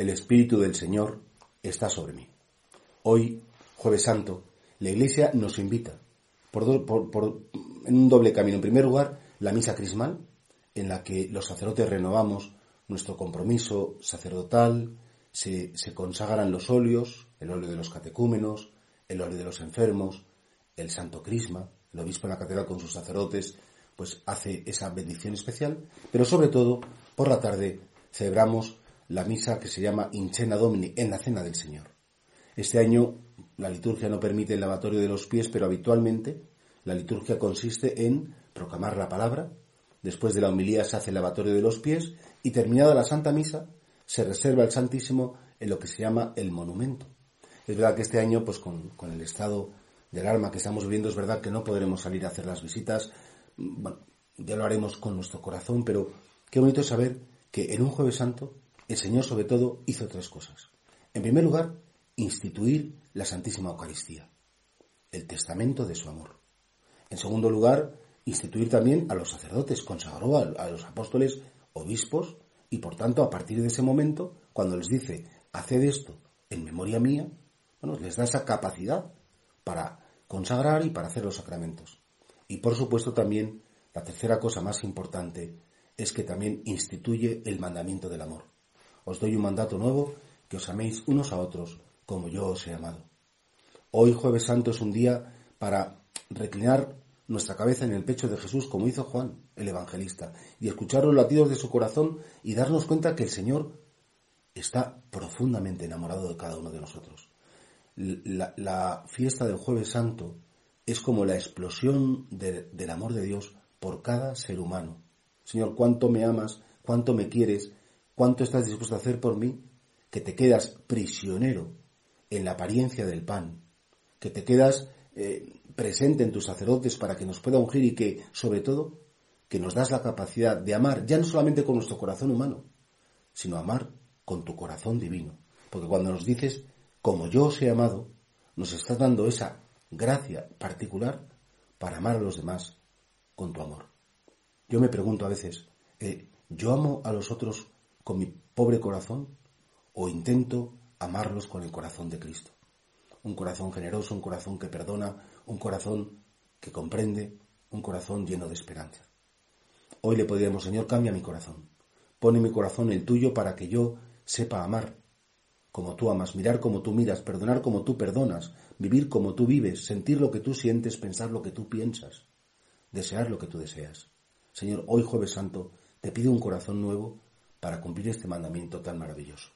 El Espíritu del Señor está sobre mí. Hoy, jueves santo, la Iglesia nos invita por, en un doble camino. En primer lugar, la misa crismal, en la que los sacerdotes renovamos nuestro compromiso sacerdotal, se, se consagran los óleos, el óleo de los catecúmenos, el óleo de los enfermos, el santo crisma, el obispo en la catedral con sus sacerdotes, pues hace esa bendición especial, pero sobre todo, por la tarde, celebramos la misa que se llama Incena Domini, en la Cena del Señor. Este año la liturgia no permite el lavatorio de los pies, pero habitualmente la liturgia consiste en proclamar la palabra, después de la homilía se hace el lavatorio de los pies y terminada la Santa Misa se reserva el Santísimo en lo que se llama el monumento. Es verdad que este año, pues con, el estado del alma que estamos viviendo, es verdad que no podremos salir a hacer las visitas, bueno, ya lo haremos con nuestro corazón, pero qué bonito saber que en un jueves santo el Señor sobre todo hizo tres cosas. En primer lugar, instituir la Santísima Eucaristía, el testamento de su amor. En segundo lugar, instituir también a los sacerdotes, consagró a, los apóstoles obispos y por tanto a partir de ese momento, cuando les dice, haced esto en memoria mía, bueno, les da esa capacidad para consagrar y para hacer los sacramentos. Y por supuesto también, la tercera cosa más importante es que también instituye el mandamiento del amor os doy un mandato nuevo, que os améis unos a otros como yo os he amado. Hoy jueves santo es un día para reclinar nuestra cabeza en el pecho de Jesús como hizo Juan, el evangelista, y escuchar los latidos de su corazón y darnos cuenta que el Señor está profundamente enamorado de cada uno de nosotros. La, fiesta del jueves santo es como la explosión del amor de Dios por cada ser humano. Señor, cuánto me amas, cuánto me quieres, ¿Cuánto estás dispuesto a hacer por mí? Que te quedas prisionero en la apariencia del pan, que te quedas eh, presente en tus sacerdotes para que nos pueda ungir y que, sobre todo, que nos das la capacidad de amar, ya no solamente con nuestro corazón humano, sino amar con tu corazón divino. Porque cuando nos dices, como yo os he amado, nos estás dando esa gracia particular para amar a los demás con tu amor. Yo me pregunto a veces, eh, ¿yo amo a los otros con mi pobre corazón o intento amarlos con el corazón de Cristo. Un corazón generoso, un corazón que perdona, un corazón que comprende, un corazón lleno de esperanza. Hoy le podríamos, Señor, cambia mi corazón. Pone mi corazón el tuyo para que yo sepa amar como tú amas, mirar como tú miras, perdonar como tú perdonas, vivir como tú vives, sentir lo que tú sientes, pensar lo que tú piensas, desear lo que tú deseas. Señor, hoy jueves santo, te pido un corazón nuevo para cumplir este mandamiento tan maravilloso.